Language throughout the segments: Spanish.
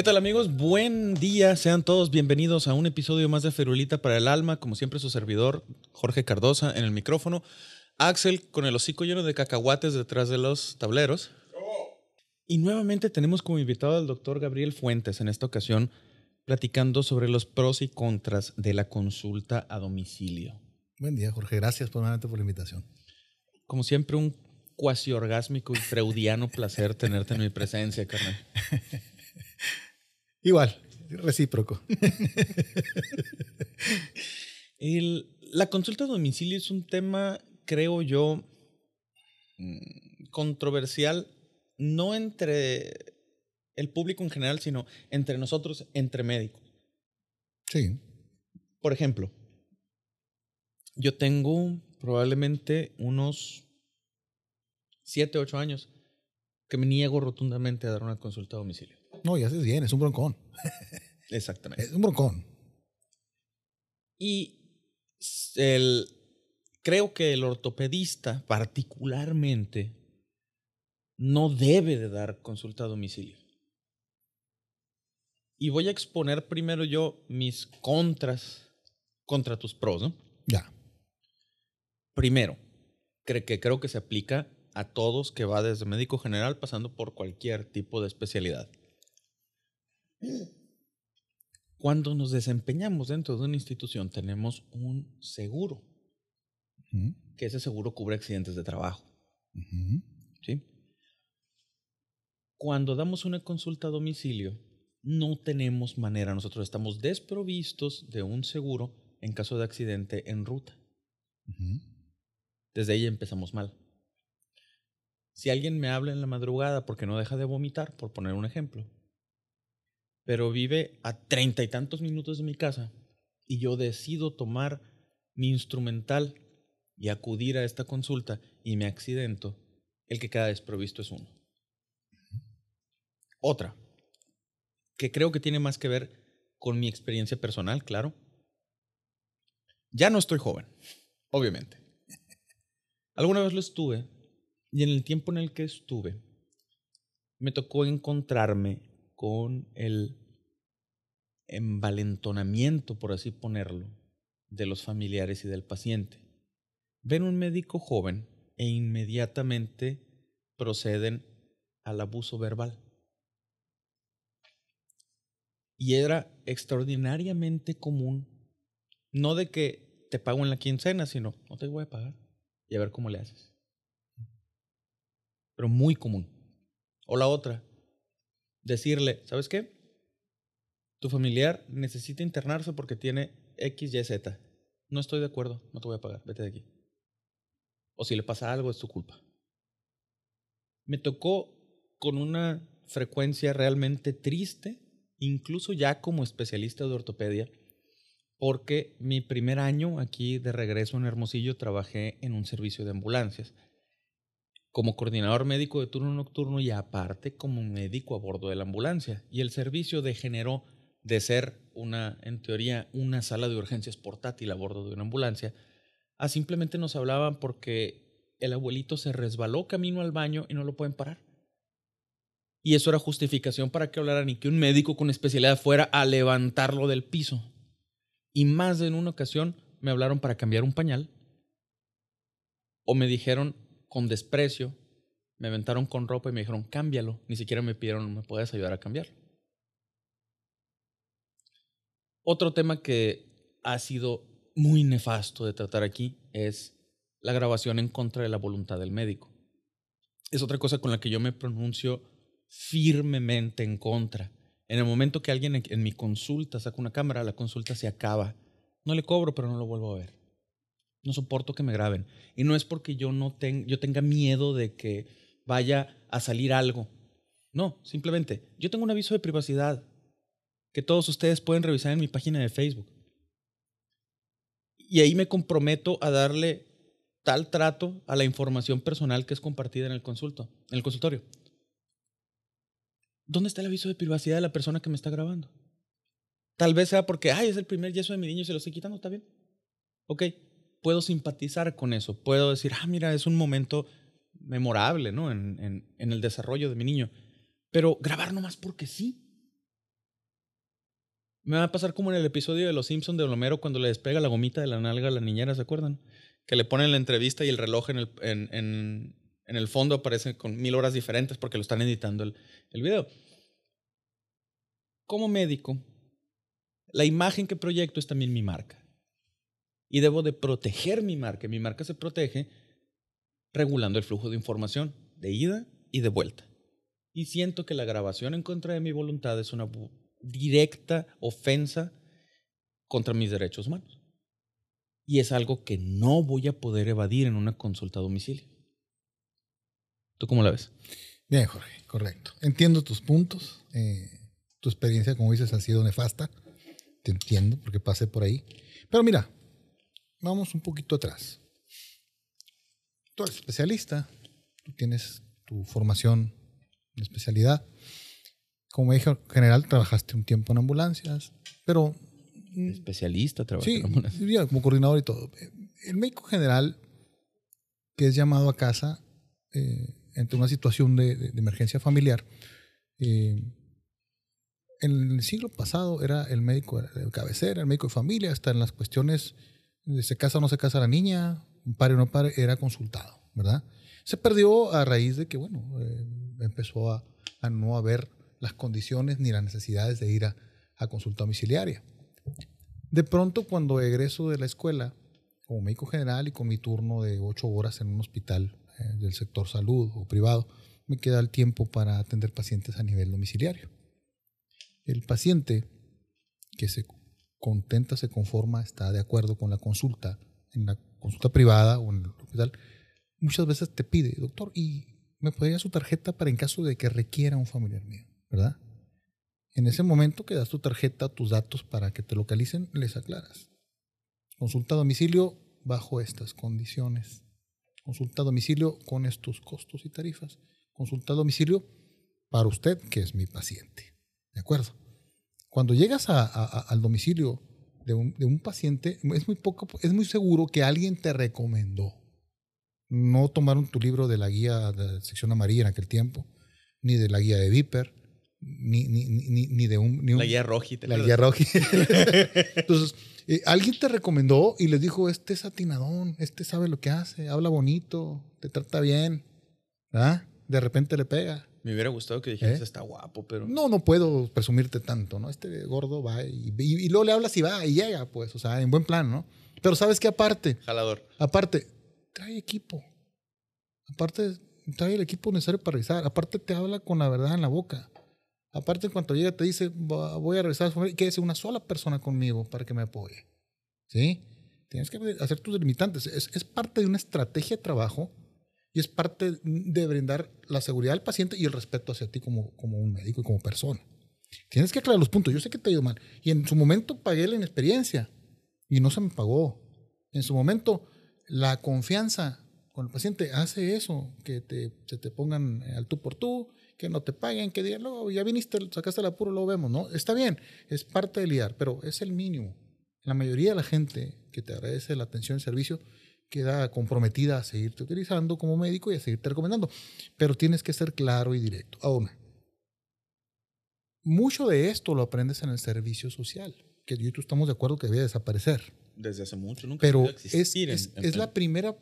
¿Qué tal amigos? Buen día, sean todos bienvenidos a un episodio más de Ferulita para el Alma, como siempre su servidor, Jorge Cardosa, en el micrófono, Axel con el hocico lleno de cacahuates detrás de los tableros. Y nuevamente tenemos como invitado al doctor Gabriel Fuentes, en esta ocasión platicando sobre los pros y contras de la consulta a domicilio. Buen día, Jorge. Gracias por, por la invitación. Como siempre, un cuasi orgásmico y freudiano placer tenerte en mi presencia, carnal. Igual, recíproco. la consulta a domicilio es un tema, creo yo, mm, controversial, no entre el público en general, sino entre nosotros, entre médicos. Sí. Por ejemplo, yo tengo probablemente unos 7, 8 años que me niego rotundamente a dar una consulta a domicilio. No, ya haces bien, es un broncón. Exactamente. Es un broncón. Y el, creo que el ortopedista particularmente no debe de dar consulta a domicilio. Y voy a exponer primero yo mis contras contra tus pros, ¿no? Ya. Primero, que creo que se aplica a todos que va desde médico general pasando por cualquier tipo de especialidad. Cuando nos desempeñamos dentro de una institución tenemos un seguro, que ese seguro cubre accidentes de trabajo. ¿Sí? Cuando damos una consulta a domicilio, no tenemos manera, nosotros estamos desprovistos de un seguro en caso de accidente en ruta. Desde ahí empezamos mal. Si alguien me habla en la madrugada porque no deja de vomitar, por poner un ejemplo, pero vive a treinta y tantos minutos de mi casa y yo decido tomar mi instrumental y acudir a esta consulta y me accidento, el que queda desprovisto es uno. Otra, que creo que tiene más que ver con mi experiencia personal, claro. Ya no estoy joven, obviamente. Alguna vez lo estuve y en el tiempo en el que estuve, me tocó encontrarme con el envalentonamiento, por así ponerlo, de los familiares y del paciente. Ven un médico joven e inmediatamente proceden al abuso verbal. Y era extraordinariamente común, no de que te pago en la quincena, sino no te voy a pagar y a ver cómo le haces. Pero muy común. O la otra, decirle, ¿sabes qué? Tu familiar necesita internarse porque tiene X, Y, Z. No estoy de acuerdo, no te voy a pagar, vete de aquí. O si le pasa algo, es tu culpa. Me tocó con una frecuencia realmente triste, incluso ya como especialista de ortopedia, porque mi primer año aquí de regreso en Hermosillo trabajé en un servicio de ambulancias como coordinador médico de turno nocturno y aparte como médico a bordo de la ambulancia. Y el servicio degeneró de ser una, en teoría, una sala de urgencias portátil a bordo de una ambulancia, a simplemente nos hablaban porque el abuelito se resbaló camino al baño y no lo pueden parar. Y eso era justificación para que hablaran y que un médico con especialidad fuera a levantarlo del piso. Y más de en una ocasión me hablaron para cambiar un pañal o me dijeron con desprecio, me aventaron con ropa y me dijeron, cámbialo. Ni siquiera me pidieron, ¿me puedes ayudar a cambiarlo? Otro tema que ha sido muy nefasto de tratar aquí es la grabación en contra de la voluntad del médico. Es otra cosa con la que yo me pronuncio firmemente en contra. En el momento que alguien en mi consulta saca una cámara, la consulta se acaba. No le cobro, pero no lo vuelvo a ver. No soporto que me graben. Y no es porque yo no yo tenga miedo de que vaya a salir algo. No, simplemente, yo tengo un aviso de privacidad que todos ustedes pueden revisar en mi página de Facebook. Y ahí me comprometo a darle tal trato a la información personal que es compartida en el consulto, en el consultorio. ¿Dónde está el aviso de privacidad de la persona que me está grabando? Tal vez sea porque, ay, es el primer yeso de mi niño y se lo estoy quitando, está bien. Ok, puedo simpatizar con eso. Puedo decir, ah, mira, es un momento memorable, ¿no? En, el desarrollo de mi niño. Pero grabar nomás porque sí. Me va a pasar como en el episodio de Los Simpsons de Homero cuando le despega la gomita de la nalga a la niñera, ¿se acuerdan? Que le ponen la entrevista y el reloj en el, fondo aparece con mil horas diferentes porque lo están editando el, el video. Como médico, la imagen que proyecto es también mi marca. Y debo de proteger mi marca. Mi marca se protege regulando el flujo de información de ida y de vuelta. Y siento que la grabación en contra de mi voluntad es una directa ofensa contra mis derechos humanos. Y es algo que no voy a poder evadir en una consulta a domicilio. ¿Tú cómo la ves? Bien, Jorge, correcto. Entiendo tus puntos. eh, tu experiencia, como dices, ha sido nefasta. Te entiendo porque pasé por ahí. Pero mira, vamos un poquito atrás. Tú eres especialista, tú tienes tu formación especialidad. Como médico general, trabajaste un tiempo en ambulancias, pero mm, Especialista, trabajo. Sí, ya, como coordinador y todo. El médico general que es llamado a casa eh, ante una situación de, de- de emergencia familiar, eh, en el siglo pasado era el médico de cabecera, el médico de familia, hasta en las cuestiones de se casa o no se casa la niña, pare o no pare, era consultado, ¿verdad? Se perdió a raíz de que, bueno, eh, empezó a, a no haber las condiciones ni las necesidades de ir a, a consulta domiciliaria. De pronto, cuando egreso de la escuela, como médico general y con mi turno de ocho horas en un hospital eh, del sector salud o privado, me queda el tiempo para atender pacientes a nivel domiciliario. El paciente que se contenta, se conforma, está de acuerdo con la consulta, en la consulta privada o en el hospital, muchas veces te pide, doctor, ¿y me podría su tarjeta para en caso de que requiera un familiar mío? ¿Verdad? En ese momento que das tu tarjeta, tus datos para que te localicen, les aclaras. Consulta a domicilio bajo estas condiciones. Consulta a domicilio con estos costos y tarifas. Consulta a domicilio para usted, que es mi paciente. ¿De acuerdo? Cuando llegas al domicilio de un, de un paciente, es muy, poco, es muy seguro que alguien te recomendó. No tomaron tu libro de la guía de la sección amarilla en aquel tiempo, ni de la guía de Viper, ni, ni, ni, ni- de un... Ni un La guía roji. ¿te la guía roji. Entonces, eh, alguien te recomendó y les dijo, este es atinadón, este sabe lo que hace, habla bonito, te trata bien, ¿verdad? De repente le pega. Me hubiera gustado que dijeras, ¿Eh? está guapo, pero... No, no puedo presumirte tanto, ¿no? Este gordo va y, y- y luego le hablas y va y llega, pues, o sea, en buen plan, ¿no? Pero sabes que aparte, Jalador. aparte, trae equipo. Aparte, trae el equipo necesario para revisar. Aparte, te habla con la verdad en la boca. Aparte, en cuanto llega, te dice, "Va- voy a revisar, y quédese una sola persona conmigo para que me apoye. ¿Sí? Tienes que hacer tus delimitantes. Es, es parte de una estrategia de trabajo y es parte de brindar la seguridad al paciente y el respeto hacia ti como, como un médico y como persona. Tienes que aclarar los puntos. Yo sé que te ha ido mal. Y en su momento pagué la inexperiencia y no se me pagó. En su momento, la confianza con el paciente hace eso, que te, se te pongan al tú por tú, que no te paguen, que digan, luego ya viniste, sacaste el apuro, lo vemos, ¿no? Está bien, es parte de lidiar, pero es el mínimo. La mayoría de la gente que te agradece la atención y el servicio queda comprometida a seguirte utilizando como médico y a seguirte recomendando, pero tienes que ser claro y directo. Ahora, mucho de esto lo aprendes en el servicio social, que yo y tú estamos de acuerdo que debe desaparecer. Desde hace mucho, nunca Pero es, en- es, en- es la primera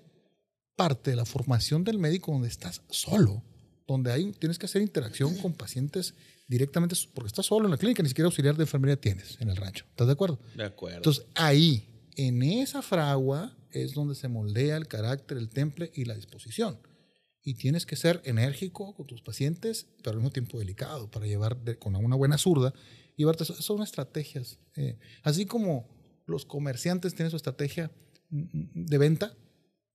parte de la formación del médico donde estás solo, donde hay, tienes que hacer interacción con pacientes directamente, porque estás solo en la clínica, ni siquiera auxiliar de enfermería tienes en el rancho. ¿Estás de acuerdo? De acuerdo. Entonces, ahí, en esa fragua, es donde se moldea el carácter, el temple y la disposición. Y tienes que ser enérgico con tus pacientes, pero al mismo tiempo delicado, para llevar de- con una buena zurda, llevarte. Son estrategias. eh, así como los comerciantes tienen su estrategia mm, de venta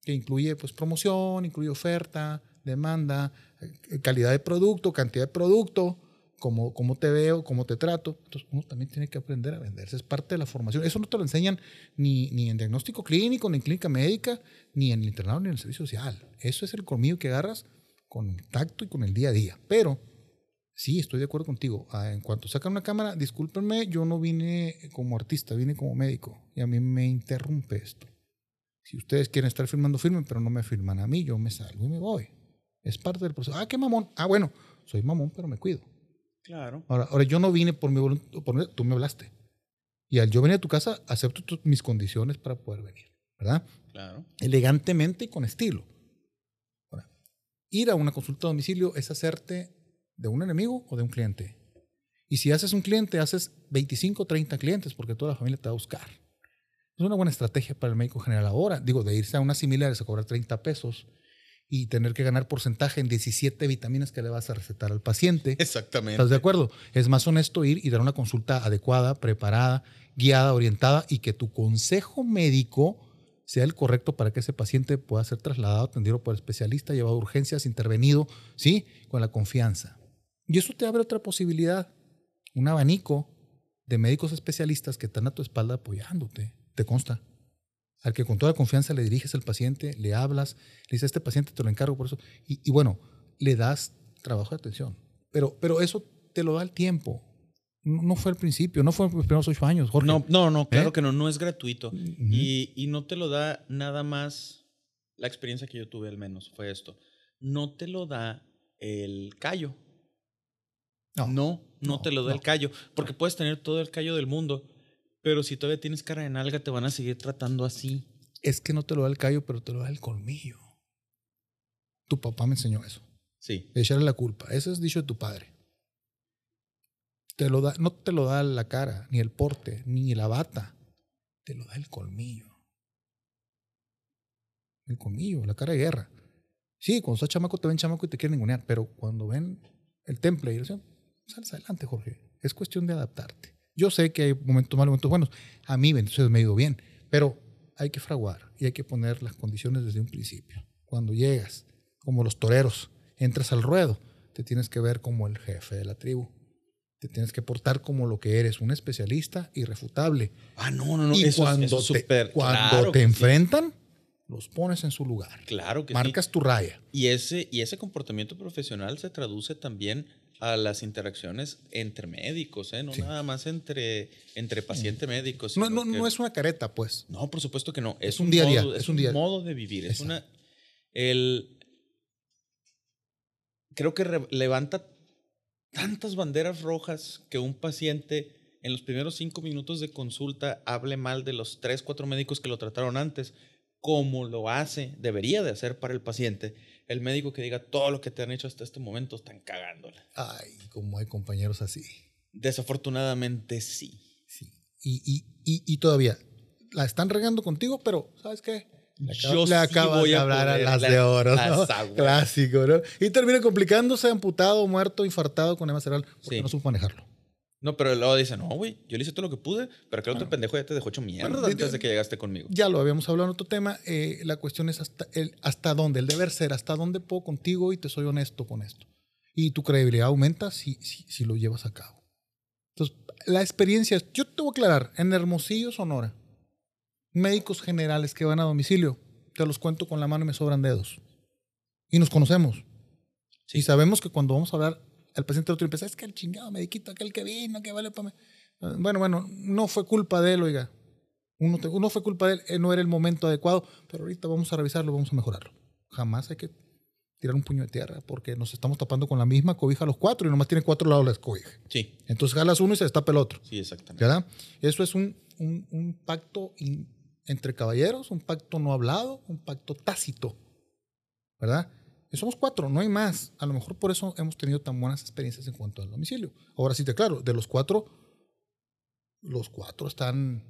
que incluye pues promoción, incluye oferta, demanda, eh, calidad de producto, cantidad de producto, cómo, cómo te veo, cómo te trato. Entonces uno también tiene que aprender a venderse. Es parte de la formación. Eso no te lo enseñan ni, ni en diagnóstico clínico, ni en clínica médica, ni en el internado, ni en el servicio social. Eso es el colmillo que agarras con el tacto y con el día a día. Pero sí, estoy de acuerdo contigo. Ah, En cuanto sacan una cámara, discúlpenme, yo no vine como artista, vine como médico. Y a mí me interrumpe esto. Si ustedes quieren estar filmando, filmen, pero no me filman a mí, yo me salgo y me voy. Es parte del proceso. Ah, qué mamón. Ah, bueno, soy mamón, pero me cuido. Claro. Ahora, ahora yo no vine por mi voluntad, por- tú me hablaste. Y al yo venir a tu casa, acepto tu- mis condiciones para poder venir, ¿verdad? Claro. Elegantemente y con estilo. Ahora, ir a una consulta a domicilio es hacerte de un enemigo o de un cliente. Y si haces un cliente, haces 25 o 30 clientes porque toda la familia te va a buscar. Es una buena estrategia para el médico general ahora. Digo, de irse a unas similares a cobrar 30 pesos y tener que ganar porcentaje en 17 vitaminas que le vas a recetar al paciente. Exactamente. ¿Estás de acuerdo? Es más honesto ir y dar una consulta adecuada, preparada, guiada, orientada y que tu consejo médico sea el correcto para que ese paciente pueda ser trasladado, atendido por especialista, llevado a urgencias, intervenido, ¿sí? Con la confianza. Y eso te abre otra posibilidad, un abanico de médicos especialistas que están a tu espalda apoyándote. ¿Te consta? Al que con toda confianza le diriges al paciente, le hablas, le dices, este paciente te lo encargo por eso. Y, y bueno, le das trabajo de atención. Pero, pero eso te lo da el tiempo. No, fue al principio, no fue en los primeros ocho años, Jorge. No, no, no, claro ¿Eh? que no, no es gratuito. Y, y no te lo da nada más, la experiencia que yo tuve al menos fue esto, no te lo da el callo. No. No, no, No, te lo da no. el callo, porque puedes tener todo el callo del mundo, pero si todavía tienes cara de nalga te van a seguir tratando así. Es que no te lo da el callo, pero te lo da el colmillo. Tu papá me enseñó eso. Sí, echarle la culpa. Eso es dicho de tu padre. Te lo da, no te lo da la cara, ni el porte, ni la bata. Te lo da el colmillo. El colmillo, la cara de guerra. Sí, cuando estás chamaco te ven chamaco y te quieren ningunear, pero cuando ven el temple y dicen, sales adelante, Jorge. Es cuestión de adaptarte. Yo sé que hay momentos malos, momentos buenos. A mí, entonces me ha ido bien, pero hay que fraguar y hay que poner las condiciones desde un principio. Cuando llegas, como los toreros, entras al ruedo, te tienes que ver como el jefe de la tribu. Te tienes que portar como lo que eres, un especialista irrefutable. Ah, no, no, no. y eso, es- cuando, eso es te, súper- cuando claro te que sí. enfrentan, los pones en su lugar. Claro que sí. Marcas tu raya. Y ese, y ese comportamiento profesional se traduce también a las interacciones entre médicos, ¿eh? no Sí. nada más entre, entre paciente médico. No, es una careta, pues. No, por supuesto que no. Es Es, un día a día, modo, es es un un día- modo de vivir. Es Exacto. una. El. Creo que re- levanta tantas banderas rojas que un paciente en los primeros cinco minutos de consulta hable mal de los tres, cuatro médicos que lo trataron antes, como lo hace, debería de hacer para el paciente. El médico que diga todo lo que te han hecho hasta este momento están cagándola. Ay, como hay compañeros así. Desafortunadamente sí. Sí. Y, y, y, y todavía la están regando contigo, pero ¿sabes qué? Le, Yo le sí voy de a hablar a las la- de oro, ¿no? Clásico, ¿no? Y termina complicándose, amputado, muerto, infartado con edema cerebral, porque Sí. no supo manejarlo. No, pero luego dice, no, güey, yo le hice todo lo que pude, pero que el otro Bueno. pendejo ya te dejó hecho mierda Bueno, antes de que llegaste conmigo. Ya lo habíamos hablado en otro tema. eh, la cuestión es hasta, el, hasta dónde, el deber ser, hasta dónde puedo contigo y te soy honesto con esto. Y tu credibilidad aumenta si, si, si lo llevas a cabo. Entonces, la experiencia, yo te voy a aclarar, en Hermosillo, Sonora, médicos generales que van a domicilio, te los cuento con la mano y me sobran dedos. Y nos conocemos. Sí. Y sabemos que cuando vamos a hablar, el paciente del otro empieza, es que el chingado mediquito, aquel que vino, que vale para mí. Bueno, bueno, no fue culpa de él, oiga. Uno, te- uno fue culpa de él, eh, no era el momento adecuado, pero ahorita vamos a revisarlo, vamos a mejorarlo. Jamás hay que tirar un puño de tierra porque nos estamos tapando con la misma cobija los cuatro y nomás tiene cuatro lados la cobija. Sí, Entonces jalas uno y se destapa el otro. sí, exactamente. ¿Verdad? Eso es un, un- un pacto in- entre caballeros, un pacto no hablado, un pacto tácito. ¿Verdad? Somos cuatro, no hay más. A lo mejor por eso hemos tenido tan buenas experiencias en cuanto al domicilio. Ahora sí te claro, de los cuatro, los cuatro están,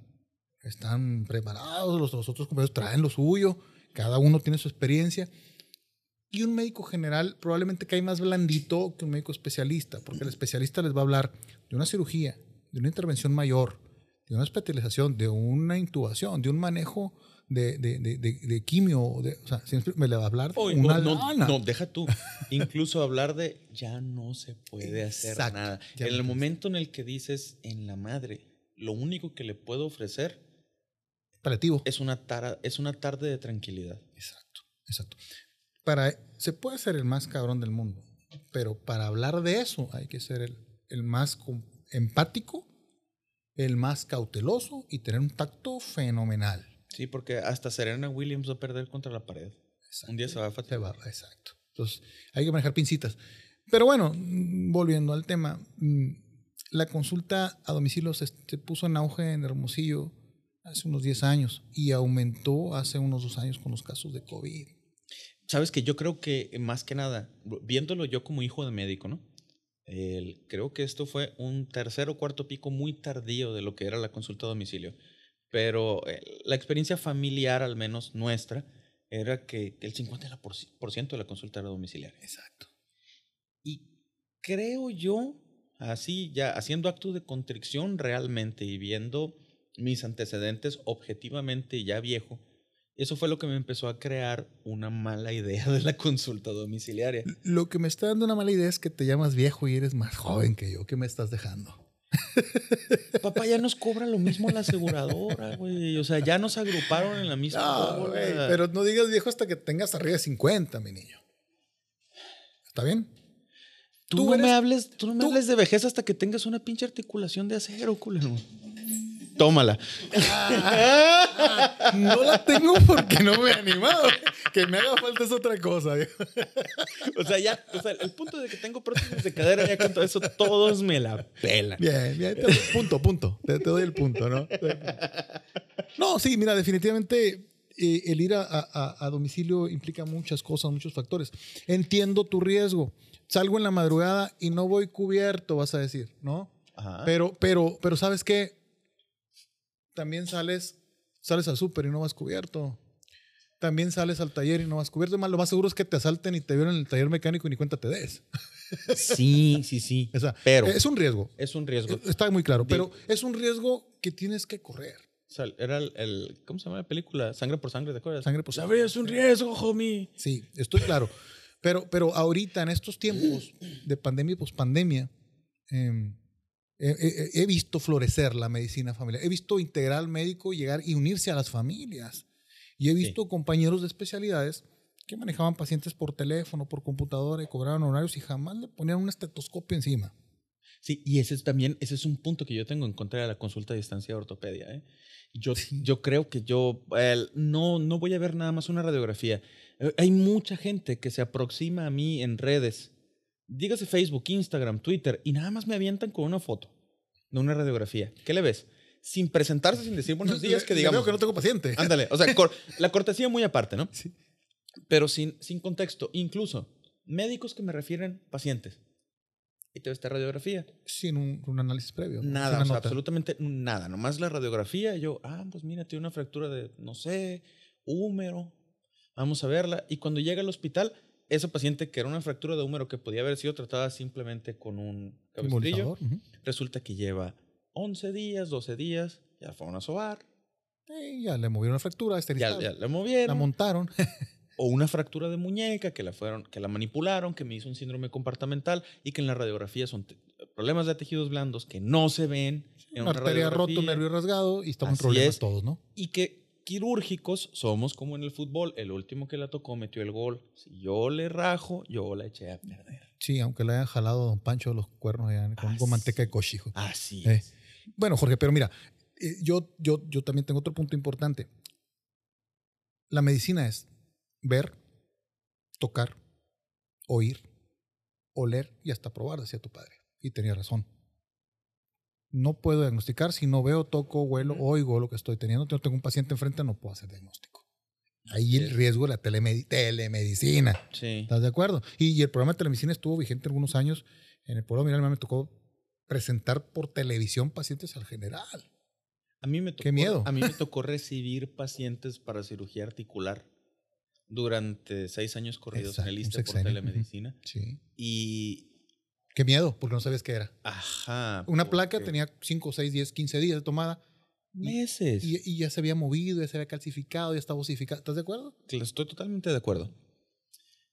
están preparados, los, los otros compañeros traen lo suyo, cada uno tiene su experiencia. Y un médico general probablemente cae más blandito que un médico especialista, porque el especialista les va a hablar de una cirugía, de una intervención mayor, de una hospitalización, de una intubación, de un manejo de, de, de, de, quimio, o sea, si me le va a hablar una no, no, lana. no, deja tú. Incluso hablar de ya no se puede hacer Exacto, nada. en no el momento en el que dices en la madre, lo único que le puedo ofrecer Paliativo. es una, tara- es una tarde de tranquilidad. Exacto, exacto. Para, se puede ser el más cabrón del mundo, pero para hablar de eso hay que ser el, el más empático, el más cauteloso y tener un tacto fenomenal. Sí, porque hasta Serena Williams va a perder contra la pared. Un día se va a fatigar. exacto. Entonces, hay que manejar pincitas. Pero bueno, volviendo al tema, mm, la consulta a domicilio se, se puso en auge en Hermosillo hace unos 10 años y aumentó hace unos dos años con los casos de COVID. Sabes que yo creo que eh, más que nada, viéndolo yo como hijo de médico, ¿no? El- creo que esto fue un tercer o cuarto pico muy tardío de lo que era la consulta a domicilio. Pero eh, la experiencia familiar, al menos nuestra, era que el 50% de la consulta era domiciliaria. Exacto. Y creo yo, así ya haciendo acto de contrición realmente y viendo mis antecedentes objetivamente ya viejo, eso fue lo que me empezó a crear una mala idea de la consulta domiciliaria. Lo que me está dando una mala idea es que te llamas viejo y eres más joven que yo. ¿Qué me estás dejando? Papá, ya nos cobra lo mismo la aseguradora, güey. O sea, ya nos agruparon en la misma No, güey, pero no digas viejo hasta que tengas arriba de 50, mi niño. ¿Está bien? tú, tú no me hables, tú no me tú- hables de vejez hasta que tengas una pinche articulación de acero, culero. Tómala. No la tengo porque no me he animado. Que me haga falta es otra cosa. O sea, ya, o sea, el punto de que tengo prótesis de cadera, ya con todo eso, todos me la pelan. Bien, bien. te- punto, punto. Te, te doy el punto, ¿no? No, sí, mira, definitivamente eh, el ir a, a- a domicilio implica muchas cosas, muchos factores. Entiendo tu riesgo. Salgo en la madrugada y no voy cubierto, vas a decir, ¿no? Ajá. Pero, pero, pero ¿sabes qué? También sales, sales al súper y no vas cubierto. También sales al taller y no vas cubierto. Más, lo más seguro es que te asalten y te vieron en el taller mecánico y ni cuenta te des. Sí, sí, sí. O sea, Pero es un riesgo. es un riesgo. Está muy claro, pero es un riesgo que tienes que correr. O sea, era el, el- ¿cómo se llama la película? Sangre por sangre, ¿te acuerdas? Sangre por Sabes, es un riesgo, homie. Sí, estoy claro. Pero, pero ahorita, en estos tiempos de pandemia y pospandemia, eh, he, he- he visto florecer la medicina familiar. He visto integral médico llegar y unirse a las familias. Y he visto compañeros de especialidades que manejaban pacientes por teléfono, por computadora y cobraban horarios y jamás le ponían un estetoscopio encima. Sí, y ese es también, ese es un punto que yo tengo en contra de la consulta a distancia de ortopedia. ¿eh? Yo, yo creo que yo el- no, no voy a ver nada más una radiografía. Eh, Hay mucha gente que se aproxima a mí en redes, dígase Facebook, Instagram, Twitter, y nada más me avientan con una foto de una radiografía. ¿Qué le ves? Sin presentarse, sin decir buenos días, que digamos. que no tengo paciente. Ándale, o sea, cor- la cortesía muy aparte, ¿no? Sí. Pero sin, sin contexto. Incluso médicos que me refieren pacientes. Y te ves esta radiografía. Sin un, un análisis previo. Nada, o sea, absolutamente nada. Nomás la radiografía. Yo, ah, pues mira, tiene una fractura de, no sé, húmero. Vamos a verla. Y cuando llega al hospital, ese paciente que era una fractura de húmero que podía haber sido tratada simplemente con un cabestrillo, Embolizador, ujú. resulta que lleva 11 días, 12 días, ya fueron a sobar, Eh, ya le movieron la fractura, ya, ya la la movieron. montaron. o una fractura de muñeca que la fueron que la manipularon que me hizo un síndrome compartamental y que en la radiografía son problemas de tejidos blandos que no se ven en una una arteria un nervio rasgado y estamos en problemas es. todos, ¿no? y que quirúrgicos somos como en el fútbol el último que la tocó metió el gol si yo le rajo yo la eché a perder Sí, aunque le hayan jalado a don Pancho los cuernos allá con, manteca de cochijo. así Eh, es Bueno, Jorge, pero mira, eh, yo, yo, yo también tengo otro punto importante. La medicina es ver, tocar, oír, oler y hasta probar, decía tu padre. Y tenía razón. No puedo diagnosticar si no veo, toco, huelo, oigo lo que estoy teniendo. Tengo un paciente enfrente, no puedo hacer diagnóstico. Ahí el es. riesgo de la telemedi- telemedicina. sí ¿Estás de acuerdo? Y, y el programa de telemedicina estuvo vigente algunos años. En el pueblo Miral me tocó presentar por televisión pacientes al general. a mí me tocó Qué miedo. a mí me tocó recibir pacientes para cirugía articular durante seis años corridos en el Exacto, ISSSTE por telemedicina Sí. y Qué miedo, porque no sabías qué era. Ajá. Una placa tenía 5, 6, 10, 15 días de tomada. Meses. Y, y ya se había movido, ya se había calcificado, ya estaba osificado. ¿Estás de acuerdo? Estoy totalmente de acuerdo.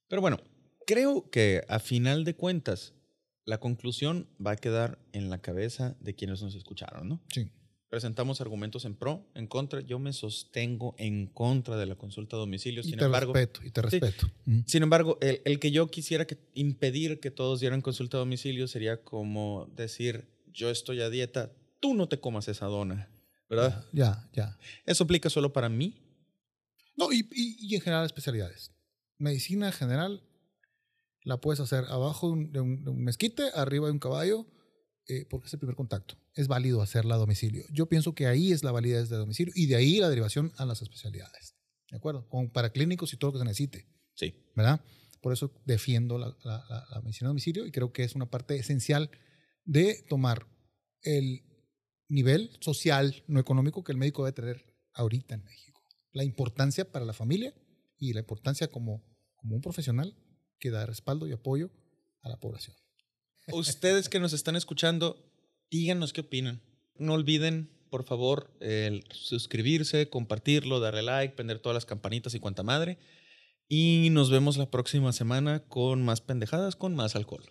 Pero bueno, creo que a final de cuentas, la conclusión va a quedar en la cabeza de quienes nos escucharon, ¿no? Sí. Presentamos argumentos en pro, en contra. Yo me sostengo en contra de la consulta a domicilio. Y Sin te embargo, respeto, y te Sí. respeto. Mm. sin embargo, el, el que yo quisiera que impedir que todos dieran consulta a domicilio sería como decir, yo estoy a dieta, tú no te comas esa dona, ¿verdad? Ya, ya. Eso aplica solo para mí. No, y, y- y en general especialidades. Medicina general la puedes hacer abajo de un, de un- de un mezquite, arriba de un caballo, eh, porque es el primer contacto. Es válido hacerla a domicilio. Yo pienso que ahí es la validez de domicilio y de ahí la derivación a las especialidades. ¿De acuerdo? Con paraclínicos y todo lo que se necesite. Sí. ¿verdad? Por eso defiendo la, la- la- la medicina a domicilio y creo que es una parte esencial de tomar el nivel social, no económico, que el médico debe tener ahorita en México. La importancia para la familia y la importancia como, como un profesional que da respaldo y apoyo a la población. Ustedes que nos están escuchando, díganos qué opinan. No olviden, por favor, el suscribirse, compartirlo, darle like, prender todas las campanitas y cuanta madre. Y nos vemos la próxima semana con más pendejadas, con más alcohol.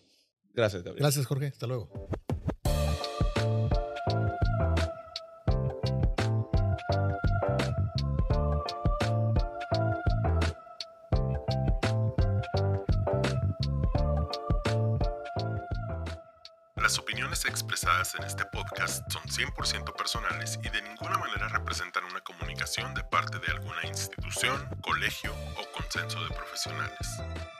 Gracias, Gabriel. Gracias, Jorge. Hasta luego. Este podcast son 100% personales y de ninguna manera representan una comunicación de parte de alguna institución, colegio o consenso de profesionales.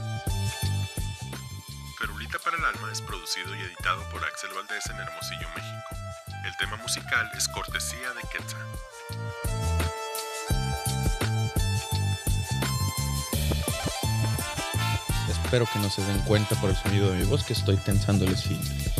El Alma es producido y editado por Axel Valdés en Hermosillo, México. El tema musical es cortesía de Quetzal. Espero que no se den cuenta por el sonido de mi voz que estoy tensando el esfínter.